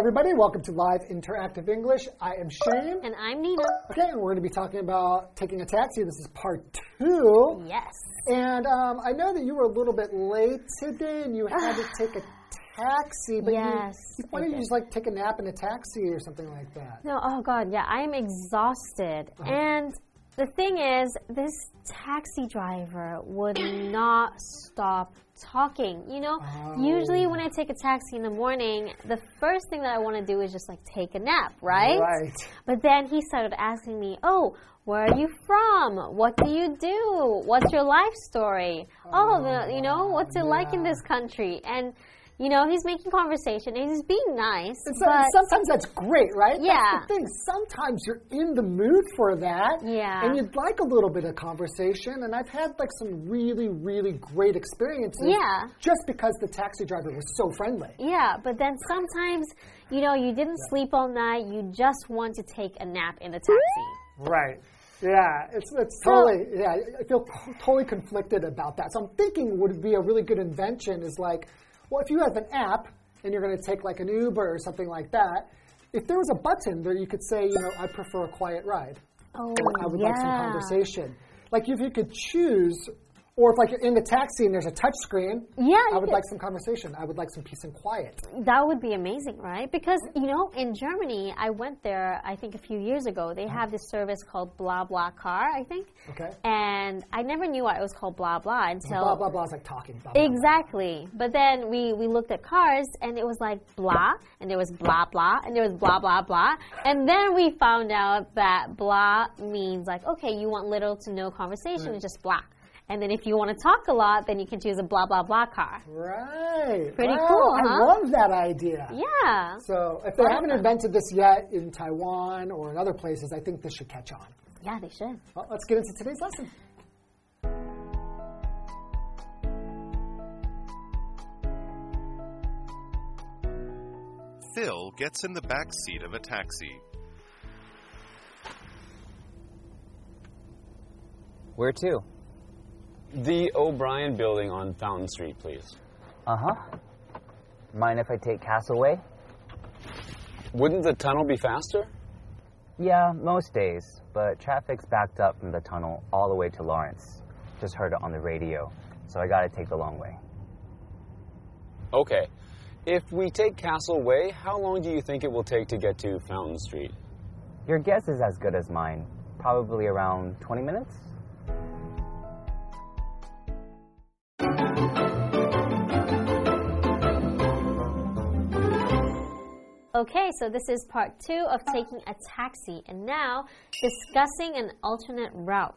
everybody. Welcome to Live Interactive English. I am Shane. And I'm Nina. Okay, and we're going to be talking about taking a taxi. This is part two. Yes. And um, I know that you were a little bit late today and you had to take a taxi, but Yes, you, why don't you just like take a nap in a taxi or something like that? No, oh God, yeah, I am exhausted. Uh-huh. And the thing is, this taxi driver would not stop talking. You know, usually oh. when I take a taxi in the morning, the first thing that I want to do is just like take a nap, right? Right. But then he started asking me, "Oh, where are you from? What do you do? What's your life story? Oh, oh the, you know, what's it like in this country?" And you know, he's making conversation and he's being nice, And so, sometimes that's great, right? Yeah. That's the thing. Sometimes you're in the mood for that. Yeah. And you'd like a little bit of conversation. And I've had like some really, really great experiences. Yeah. Just because the taxi driver was so friendly. Yeah, but then sometimes, you know, you didn't sleep all night, you just want to take a nap in the taxi. Right. Yeah, it's, it's totally, yeah, I feel totally conflicted about that. So I'm thinking would be a really good invention is like, well, if you have an app and you're going to take like an Uber or something like that, if there was a button there, you could say, you know, I prefer a quiet ride. Oh, or I would like some conversation. Like if you could choose, or if like you're in the taxi and there's a touch screen, Yeah, I would could- like some conversation. I would like some peace and quiet. That would be amazing, right? Because, you know, in Germany, I went there, I think a few years ago. They uh-huh. have this service called BlaBlaCar, I think. Okay. And I never knew why it was called Blah Blah until. Blah blah blah is like talking. Blah, blah, blah. Exactly. But then we, we looked at cars and it was like blah, and there was blah blah, and there was blah blah blah. And then we found out that blah means like, okay, you want little to no conversation, it's just blah. And then if you want to talk a lot, then you can choose a blah blah blah car. Right. Pretty Wow, cool, I huh? love that idea. Yeah. So if they haven't invented this yet in Taiwan or in other places, I think this should catch on. Yeah, they should. Well, let's get into today's lesson. Phil gets in the back seat of a taxi. Where to? The O'Brien building on Fountain Street, please. Uh huh. Mind if I take Castle Way? Wouldn't the tunnel be faster? Yeah, most days, but traffic's backed up from the tunnel all the way to Lawrence. Just heard it on the radio, so I gotta take the long way. Okay. If we take Castle Way, how long do you think it will take to get to Fountain Street? Your guess is as good as mine. Probably around 20 minutes? Okay, so this is part two of taking a taxi, and now discussing an alternate route.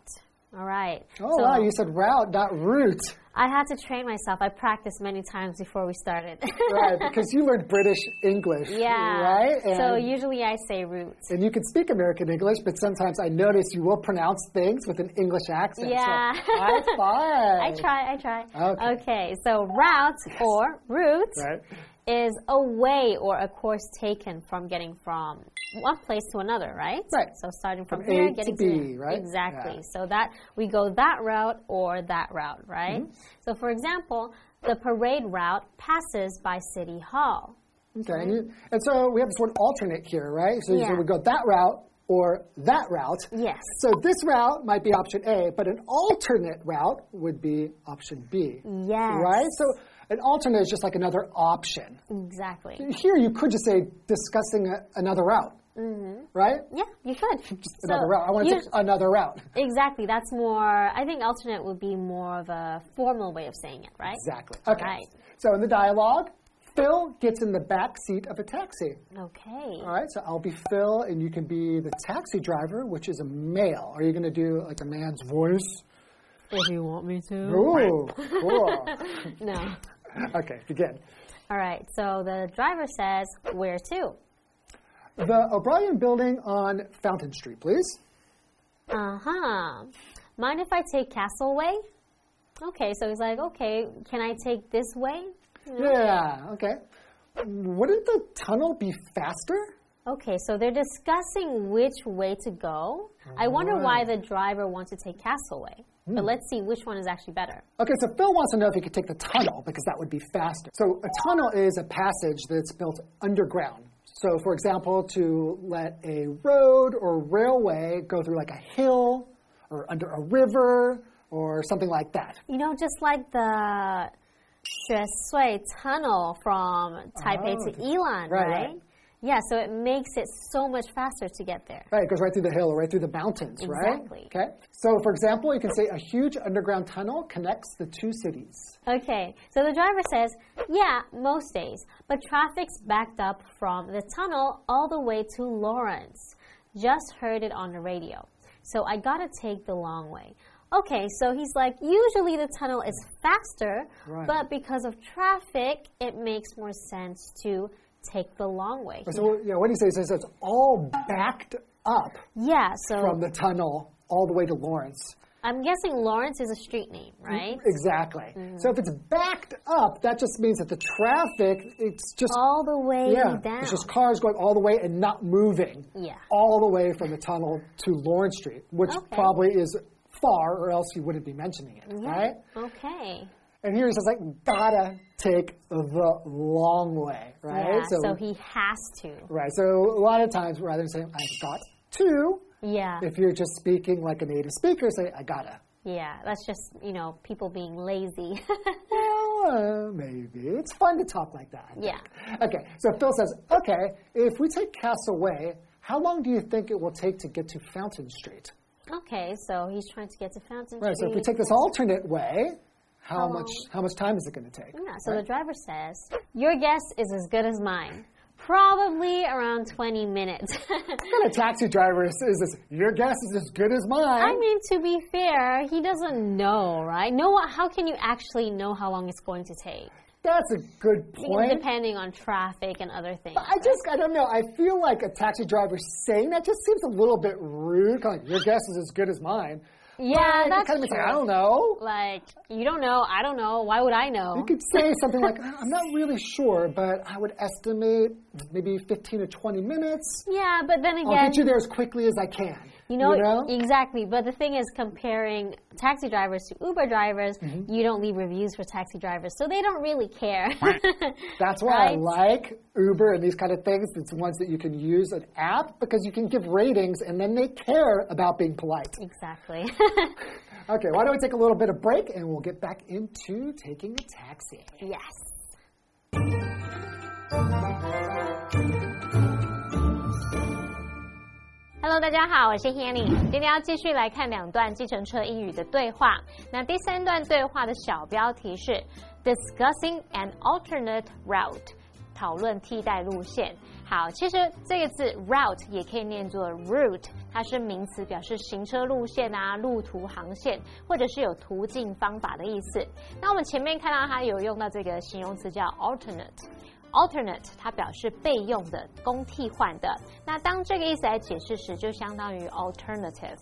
All right. Oh, so wow, you said route, not route. I had to train myself. I practiced many times before we started. right, because you learned British English. yeah. Right? so usually I say route. And you can speak American English, but sometimes I notice you will pronounce things with an English accent. so Yeah. that's fine. I try, I try. Okay. so route or route Right. Is a way or a course taken from getting from one place to another, right? Right. So starting from, From here, A to getting B, there. right? Exactly. Yeah. So that we go that route or that route, right? Mm-hmm. So for example, the parade route passes by City Hall. Okay. And, you, and so we have this word alternate here, right? So, Yeah. we go that route or that route. Yes. So this route might be option A, but an alternate route would be option B. Yes. Right? So an alternate is just like another option. Exactly. Here you could just say discussing a, another route. Mm-hmm. Right? Yeah, you could. Another route. I want to take another route. Exactly. That's more. I think alternate would be more of a formal way of saying it, right? Exactly. Okay. Right. So in the dialogue, Phil gets in the back seat of a taxi. Okay. All right, so I'll be Phil, and you can be the taxi driver, which is a male. Are you going to do like a man's voice? If you want me to. Ooh, cool. No. okay, begin. All right. So the driver says, "Where to?" The O'Brien building on Fountain Street, please. Uh huh. Mind if I take Castle Way? Okay. So he's like, "Okay, can I take this way?" Yeah, okay. Wouldn't the tunnel be faster? Okay. So they're discussing which way to go. I wonder why the driver wants to take Castle But hmm. let's see which one is actually better. Okay, so Phil wants to know if he could take the tunnel because that would be faster. So a tunnel is a passage that's built underground. So, for example, to let a road or railway go through like a hill or under a river or something like that. You know, just like the 雪隧 tunnel from Taipei Oh, to Yilan, right, right? Yeah, so it makes it so much faster to get there. Right, it goes right through the hill or right through the mountains, Exactly. right? Okay. So, for example, you can say a huge underground tunnel connects the two cities. Okay, so the driver says, yeah, most days, but traffic's backed up from the tunnel all the way to Lawrence. Just heard it on the radio. So I gotta take the long way. Okay, so he's like, usually the tunnel is faster, Right. but because of traffic, it makes more sense to take the long way. So, yeah, what he says is it's all backed up Yeah, so from the tunnel all the way to Lawrence. I'm guessing Lawrence is a street name, right? Exactly. Mm-hmm. So if it's backed up, that just means that the traffic, it's just All the way yeah, down. it's just cars going all the way and not moving. Yeah. All the way from the tunnel to Lawrence Street, which Okay. probably is far, or else you wouldn't be mentioning it, right? Okay. And here he says like, gotta take the long way, right? Yeah, so, he has to. right. So a lot of times, rather than saying I've got to, Yeah. if you're just speaking like a native speaker, say I gotta. Yeah, that's just, you know, people being lazy. Well, uh, maybe. It's fun to talk like that. I think. Yeah. Okay, so Phil says, okay, if we take Castle Way, how long do you think it will take to get to Fountain Street? okay, so he's trying to get to Fountain Street. Right, so if we take this alternate way, how, How much how much time is it going to take? yeah, so the driver says, Your guess is as good as mine. Probably around 20 minutes. What kind of taxi driver is is this? Your guess is as good as mine. I mean, to be fair, he doesn't know, right? No, how can you actually know how long it's going to take? That's a good point. Depending on traffic and other things. I just, I don't know. I feel like a taxi driver saying that just seems a little bit rude. Kind of like, your guess is as good as mine. Yeah, that's kind of true. like, I don't know. Like, you don't know, I don't know, why would I know? You could say something like, I'm not really sure, but I would estimate maybe 15 to 20 minutes. Yeah, but then again. I'll get you there as quickly as I can. You know, know? exactly. But the thing is, comparing taxi drivers to Uber drivers, Mm-hmm. you don't leave reviews for taxi drivers, so they don't really care. That's why I like Uber and these kind of things. It's ones that you can use an app because you can give ratings and then they care about being polite. exactly. Okay, why don't we take a little bit of break and we'll get back into taking a taxi. yes. Hello，大家好，我是 Hanny。今天要继续来看两段计程车英语的对话。那第三段对话的小标题是 Discussing an alternate route，讨论替代路线。好，其实这个字 route 也可以念作 route，它是名词，表示行车路线啊、路途、航线，或者是有途径、方法的意思。那我们前面看到它有用到这个形容词叫 alternate。Alternate 它表示备用的、供替换的。那当这个意思来解释时，就相当于 alternative。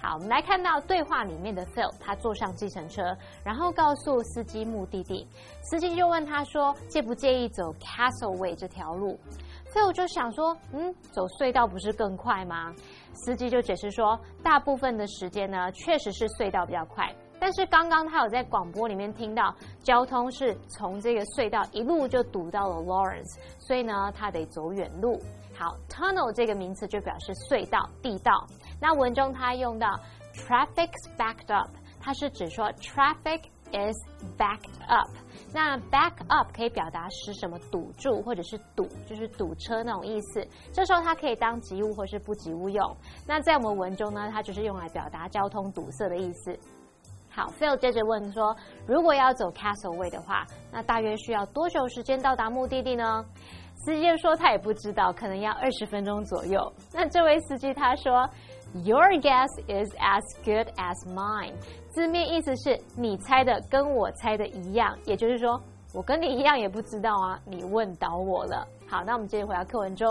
好，我们来看到对话里面的 Phil，他坐上计程车，然后告诉司机目的地。司机就问他说：“介不介意走 Castle Way 这条路？”Phil 就想说：“嗯，走隧道不是更快吗？”司机就解释说：“大部分的时间呢，确实是隧道比较快。”但是刚刚他有在广播里面听到，交通是从这个隧道一路就堵到了 Lawrence，所以呢，他得走远路。好，tunnel 这个名词就表示隧道、地道。那文中他用到 traffic's backed up，它是指说 traffic is backed up。那 back up 可以表达使什么堵住，或者是堵，就是堵车那种意思。这时候它可以当及物或是不及物用。那在我们文中呢，它就是用来表达交通堵塞的意思。好，Phil 接着问说，如果要走 Castle Way 的话，那大约需要多久时间到达目的地呢？司机就说他也不知道，可能要二十分钟左右。那这位司机他说，Your guess is as good as mine，字面意思是你猜的跟我猜的一样，也就是说我跟你一样也不知道啊，你问倒我了。好，那我们接着回到课文中。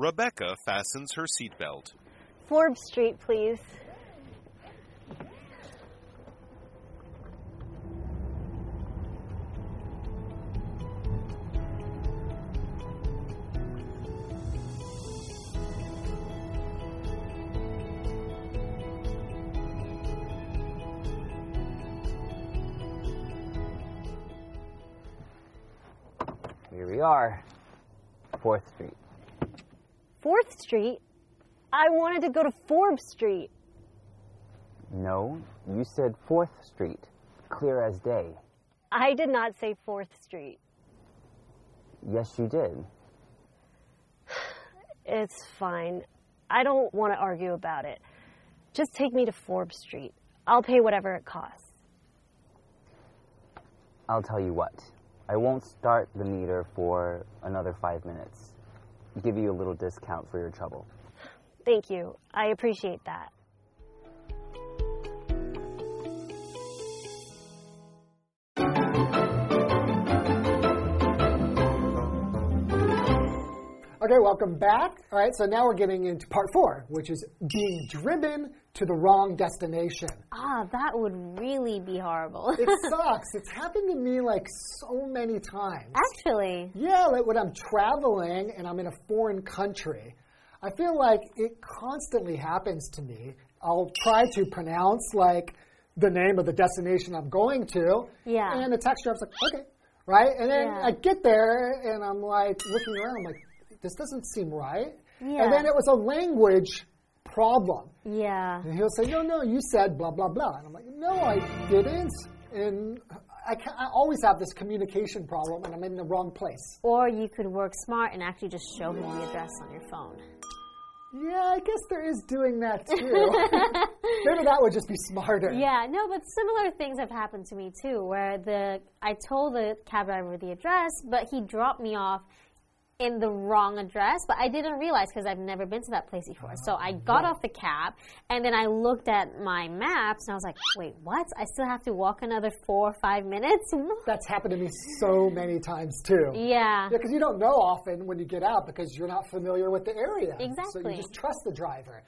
Rebecca fastens her seatbelt. Forbes Street, please. Here we are, 4th Street. Fourth Street? I wanted to go to Forbes Street. No, you said 4th Street. Clear as day. I did not say Fourth Street. Yes, you did. It's fine. I don't want to argue about it. Just take me to Forbes Street. I'll pay whatever it costs. I'll tell you what. I won't start the meter for another five minutes. Give you a little discount for your trouble. Thank you. I appreciate that. Okay, welcome back. All right, so now we're getting into part four, which is being driven to the wrong destination. Ah, that would really be horrible. It sucks. It's happened to me like so many times. Actually, Yeah, like when I'm traveling and I'm in a foreign country, I feel like it constantly happens to me. I'll try to pronounce like the name of the destination I'm going to. Yeah. And the taxi driver's like, okay, right? And then Yeah. I get there and I'm like looking around, I'm like, this doesn't seem right. Yeah. And then it was a language problem. yeah. And he'll say, no, no, you said blah, blah, blah. And I'm like, no, I didn't. And I, ca I always have this communication problem and I'm in the wrong place. Or you could work smart and actually just show him the address on your phone. Yeah, I guess there is doing that too. Maybe that would just be smarter. Yeah, no, but similar things have happened to me too, where the I told the cab driver the address, but he dropped me off in the wrong address, but I didn't realize because I've never been to that place before. So I mm-hmm. got off the cab and then I looked at my maps and I was like, wait, what? I still have to walk another four or five minutes? That's happened to me so many times too. Yeah. Yeah, because you don't know often when you get out because you're not familiar with the area. Exactly. So you just trust the driver.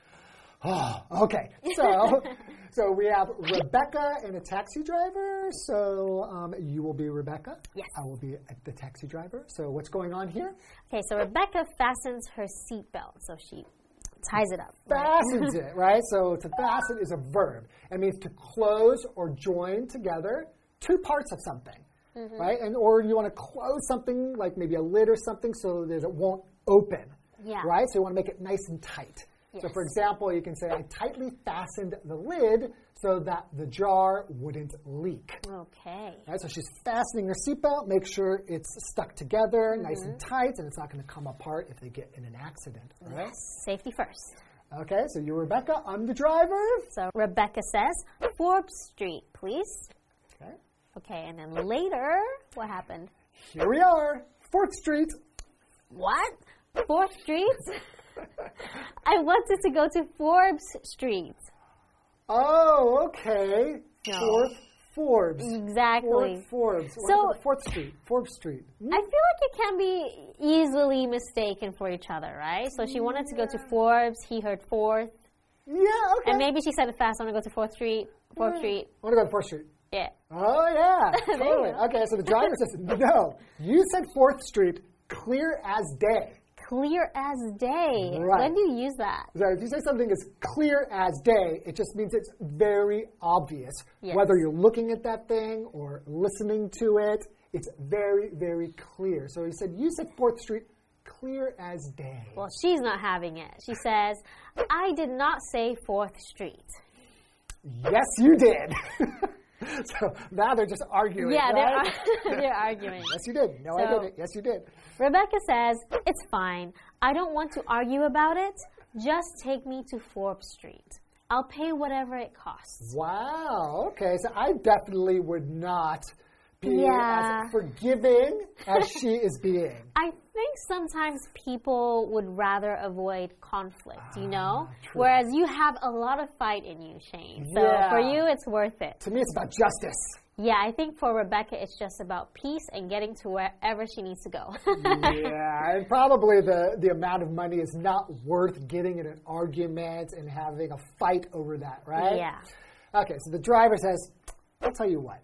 Oh, okay. So, so we have Rebecca and a taxi driver. So um, you will be Rebecca. Yes. I will be the taxi driver. So what's going on here? Okay, so Rebecca fastens her seatbelt, so she ties it up. Fastens it, right? So to fasten is a verb. It means to close or join together two parts of something, Mm-hmm. right? And or you want to close something like maybe a lid or something so that it won't open. Yeah. Right? So you want to make it nice and tight. So for example, you can say, I tightly fastened the lid so that the jar wouldn't leak. Okay. Right, so she's fastening her seatbelt, make sure it's stuck together, nice and Mm-hmm. tight, and it's not going to come apart if they get in an accident. all Right? Safety first. Okay, so you're Rebecca, I'm the driver. So Rebecca says, Forbes Street, please. Okay, Okay, and then later, what happened? here we are, 4th Street. What? Fourth Street? I wanted to go to Forbes Street. Oh, okay. No. Fourth Forbes. Exactly. Fourth Forbes. So- Fourth Street. Fourth Street. Hmm? I feel like it can be easily mistaken for each other, right? So she wanted to go to Forbes, he heard fourth, Yeah, okay. and maybe she said it fast, I want to go to Fourth Street, Fourth Street. I want to go to Fourth Street. Yeah. Oh, yeah. Totally. Okay, so the driver says, no, you said Fourth Street, clear as day. Clear as day. Right. When do you use that? So if you say something is clear as day, it just means it's very obvious. Yes. Whether you're looking at that thing or listening to it, it's very, very clear. So he said, You said 4th Street, clear as day. Well, she's not having it. She says, I did not say Fourth Street. yes, you did. so now they're just arguing. Yeah, right? they're, they're arguing. Yes, you did. No, I didn't. Yes, you did. Rebecca says, It's fine. I don't want to argue about it. Just take me to Forbes Street. I'll pay whatever it costs. Wow. Okay. So I definitely would not be Yeah. as forgiving as she is being. I think sometimes people would rather avoid conflict, you know? Ah, true. Whereas you have a lot of fight in you, Shane. So Yeah. for you, it's worth it. To me, it's about justice. Yeah, I think for Rebecca, it's just about peace and getting to wherever she needs to go. yeah, and probably the, the amount of money is not worth getting in an argument and having a fight over that, right? Yeah. Okay, so the driver says, I'll tell you what,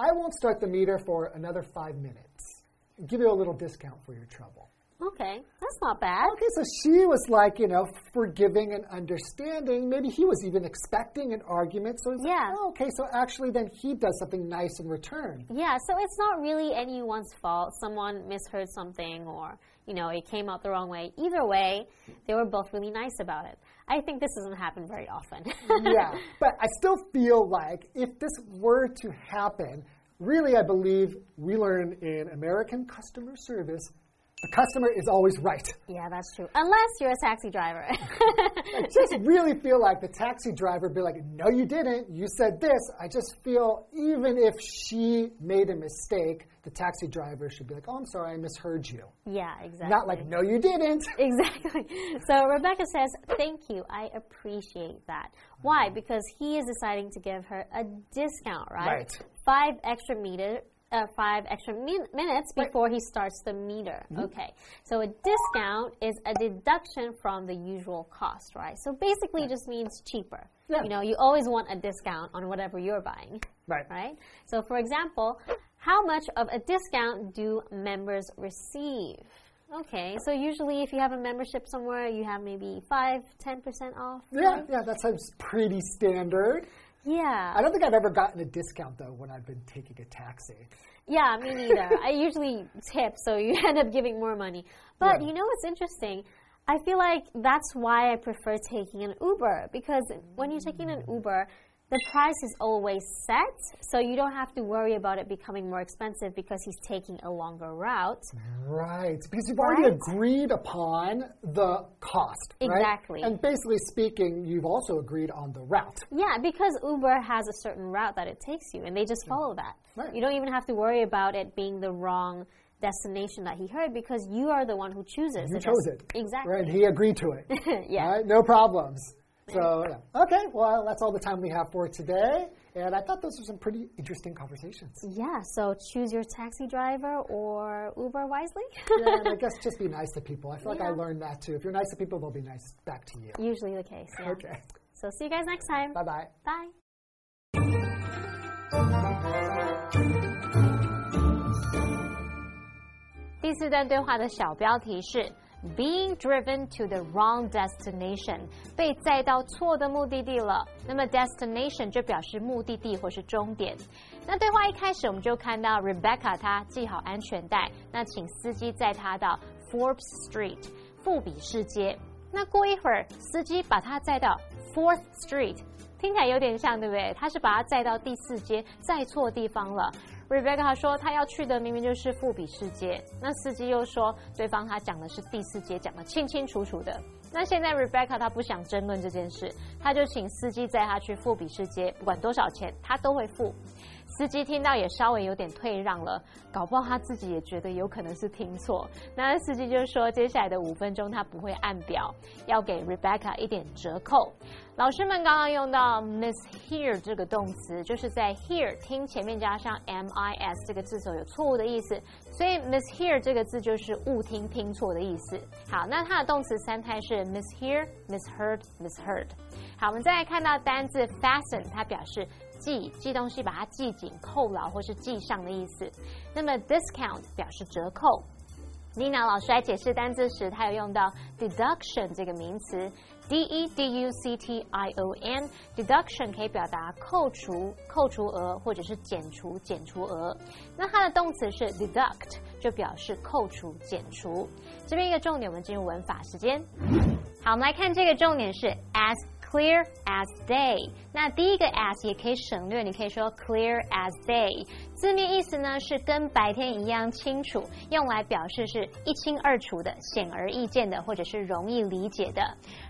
I won't start the meter for another five minutes. Give you a little discount for your trouble. Okay, that's that's not bad. Okay, so she was like, you know, forgiving and understanding. Maybe he was even expecting an argument. So he's Yeah. like, oh, okay, so actually then he does something nice in return. Yeah, so it's not really anyone's fault. Someone misheard something or, you know, it came out the wrong way. Either way, they were both really nice about it. I think this doesn't happen very often. yeah, but I still feel like if this were to happen, really, I believe we learn in American customer service, the customer is always right. yeah, that's true. Unless you're a taxi driver. I just really feel like the taxi driver be like, no, you didn't. You said this. I just feel even if she made a mistake, the taxi driver should be like, oh, I'm sorry, I misheard you. yeah, exactly. Not like, no, you didn't. Exactly. So Rebecca says, Thank you. I appreciate that. Why? Mm-hmm. Because he is deciding to give her a discount, right? Right. Five extra meter. Uh, five extra min minutes before he starts the meter. Okay, so a discount is a deduction from the usual cost, right? So basically, it just means cheaper. Yeah. You know, you always want a discount on whatever you're buying Right. right? So, for example, how much of a discount do members receive? Okay, so usually if you have a membership somewhere, you have maybe 5 10% off. Yeah, yeah, that sounds pretty standard. Yeah. I don't think I've ever gotten a discount though when I've been taking a taxi. Yeah, me neither. I usually tip, so you end up giving more money. But Yeah. you know what's interesting? I feel like that's why I prefer taking an Uber because when you're taking an Uber, the price is always set, so you don't have to worry about it becoming more expensive because he's taking a longer route. Right, because you've already agreed upon the cost. right? Exactly. And basically speaking, you've also agreed on the route. Yeah, because Uber has a certain route that it takes you, and they just follow that. Right. You don't even have to worry about it being the wrong destination that he heard because you are the one who chooses. You chose it. Exactly. Right, he agreed to it. yeah. Right, no problems. So, yeah. okay, well, that's all the time we have for today. And I thought those were some pretty interesting conversations. Yeah, so choose your taxi driver or Uber wisely. yeah, and I guess just be nice to people. I feel like I Yeah. learned that too. If you're nice to people, they'll be nice back to you. Usually the case. Yeah. Okay. So see you guys next time. Bye bye. Bye.第四段对话的小标题是 Being driven to the wrong destination，被载到错的目的地了。那么 destination 就表示目的地或是终点。那对话一开始我们就看到 Rebecca 她系好安全带，那请司机载她到 Forbes Street 富比士街。那过一会儿，司机把她载到 Fourth Street，听起来有点像，对不对？他是把她载到第四街，载错地方了。Rebecca 说她要去的明明就是富比世界，那司机又说对方他讲的是第四节，讲的清清楚楚的。那现在 Rebecca 她不想争论这件事，她就请司机载她去富比世界，不管多少钱，她都会付。司机听到也稍微有点退让了，搞不好他自己也觉得有可能是听错。那司机就说，接下来的五分钟他不会按表，要给 Rebecca 一点折扣。老师们刚刚用到 mishear 这个动词，就是在 hear 听前面加上 mis 这个字时候有错误的意思，所以 mishear 这个字就是误听、听错的意思。好，那它的动词三态是 mishear、misheard、misheard。好，我们再来看到单字 fasten，它表示系系东西，把它系紧、扣牢或是系上的意思。那么 discount 表示折扣。Nina 老师来解释单字时，她有用到 deduction 这个名词，d e d u c t i o n。deduction 可以表达扣除、扣除额或者是减除、减除额。那它的动词是 deduct，就表示扣除、减除。这边一个重点，我们进入文法时间。好，我们来看这个重点是 as clear as day。那第一个 as 也可以省略，你可以说 clear as day。 字面意思呢是跟白天一样清楚，用来表示是一清二楚的、显而易见的，或者是容易理解的。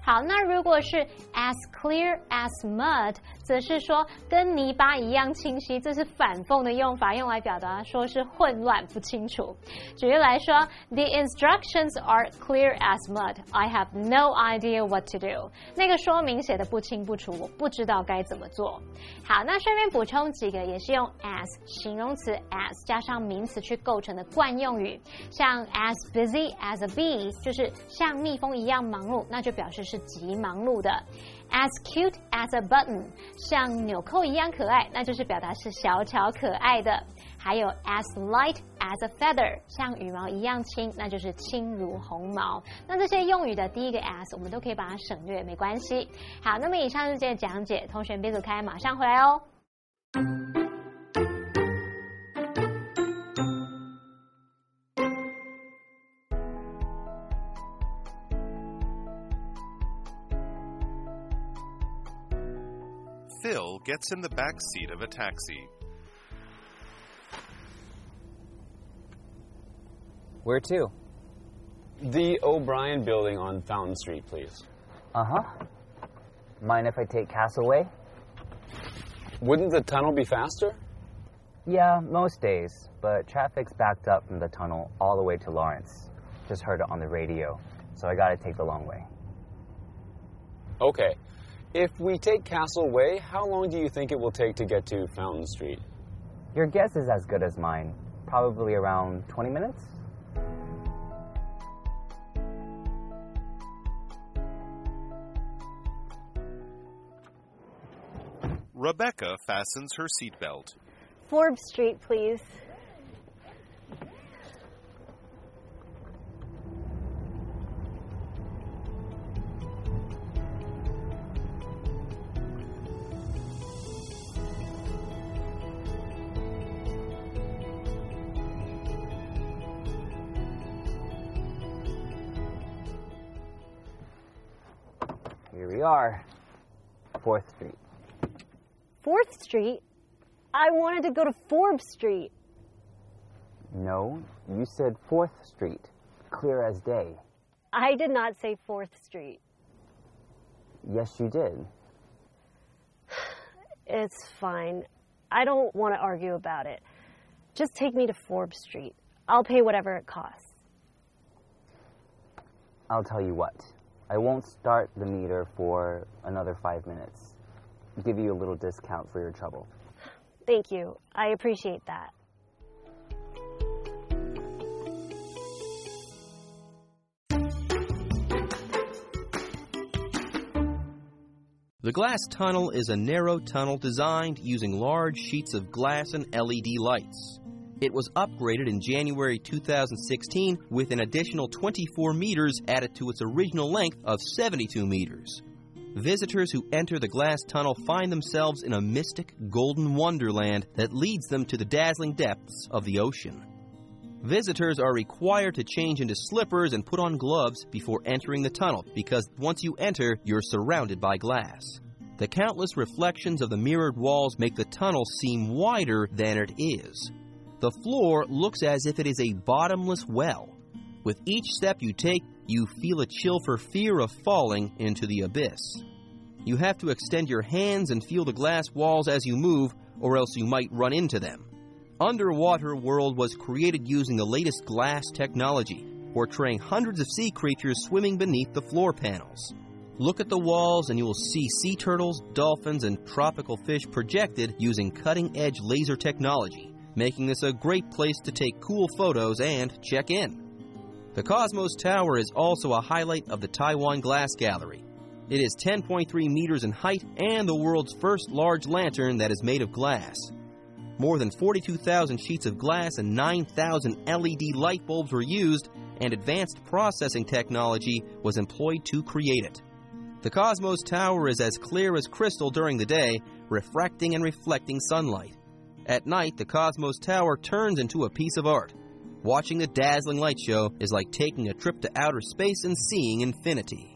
好，那如果是 as clear as mud，则是说跟泥巴一样清晰，这是反讽的用法，用来表达说是混乱不清楚。举例来说，The instructions are clear as mud. I have no idea what to do. 那个说明写的不清不楚，我不知道该怎么做。好，那顺便补充几个，也是用 as 形形容词 as 加上名词去构成的惯用语，像 as busy as a bee，就是像蜜蜂一样忙碌，那就表示是极忙碌的。As cute as a button，像纽扣一样可爱，那就是表达是小巧可爱的。还有 as light as a feather，像羽毛一样轻，那就是轻如鸿毛。那这些用语的第一个 as，我们都可以把它省略，没关系。好，那么以上是这些讲解，同学别走开，马上回来哦。Phil gets in the back seat of a taxi. Where to? The O'Brien building on Fountain Street, please. Uh huh. Mind if I take Castle Way? Wouldn't the tunnel be faster? Yeah, most days, but traffic's backed up from the tunnel all the way to Lawrence. Just heard it on the radio, so I gotta take the long way. Okay. If we take Castle Way, how long do you think it will take to get to Fountain Street? Your guess is as good as mine. Probably around 20 minutes? Rebecca fastens her seatbelt. Forbes Street, please. Street? I wanted to go to Forbes Street. No, you said 4th Street. Clear as day. I did not say Fourth Street. Yes, you did. It's fine. I don't want to argue about it. Just take me to Forbes Street. I'll pay whatever it costs. I'll tell you what. I won't start the meter for another five minutes. Give you a little discount for your trouble. Thank you. I appreciate that. The glass tunnel is a narrow tunnel designed using large sheets of glass and LED lights. It was upgraded in January 2016 with an additional 24 meters added to its original length of 72 meters. Visitors who enter the glass tunnel find themselves in a mystic golden wonderland that leads them to the dazzling depths of the ocean. Visitors are required to change into slippers and put on gloves before entering the tunnel because once you enter, you're surrounded by glass. The countless reflections of the mirrored walls make the tunnel seem wider than it is. The floor looks as if it is a bottomless well. With each step you take, you feel a chill for fear of falling into the abyss. You have to extend your hands and feel the glass walls as you move, or else you might run into them. Underwater World was created using the latest glass technology, portraying hundreds of sea creatures swimming beneath the floor panels. Look at the walls and you will see sea turtles, dolphins, and tropical fish projected using cutting edge laser technology, making this a great place to take cool photos and check in. The Cosmos Tower is also a highlight of the Taiwan Glass Gallery. It is 10.3 meters in height and the world's first large lantern that is made of glass. More than 42,000 sheets of glass and 9,000 LED light bulbs were used, and advanced processing technology was employed to create it. The Cosmos Tower is as clear as crystal during the day, refracting and reflecting sunlight. At night, the Cosmos Tower turns into a piece of art. Watching the dazzling light show is like taking a trip to outer space and seeing infinity.